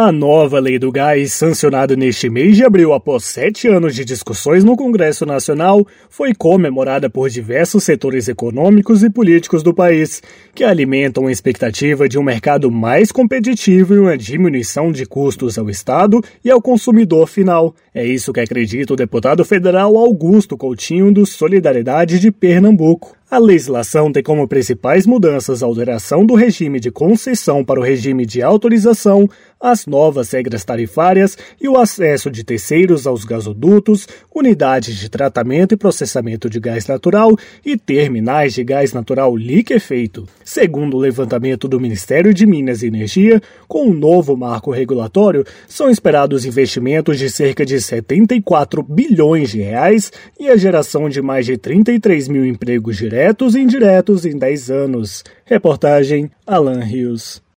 A nova lei do gás, sancionada neste mês de abril após sete anos de discussões no Congresso Nacional, foi comemorada por diversos setores econômicos e políticos do país, que alimentam a expectativa de um mercado mais competitivo e uma diminuição de custos ao Estado e ao consumidor final. É isso que acredita o deputado federal Augusto Coutinho do Solidariedade de Pernambuco. A legislação tem como principais mudanças a alteração do regime de concessão para o regime de autorização, as novas regras tarifárias e o acesso de terceiros aos gasodutos, unidades de tratamento e processamento de gás natural e terminais de gás natural liquefeito. Segundo o levantamento do Ministério de Minas e Energia, com o novo marco regulatório, são esperados investimentos de cerca de 74 bilhões de reais e a geração de mais de 33 mil empregos diretos diretos e indiretos em 10 anos. Reportagem Alan Rios.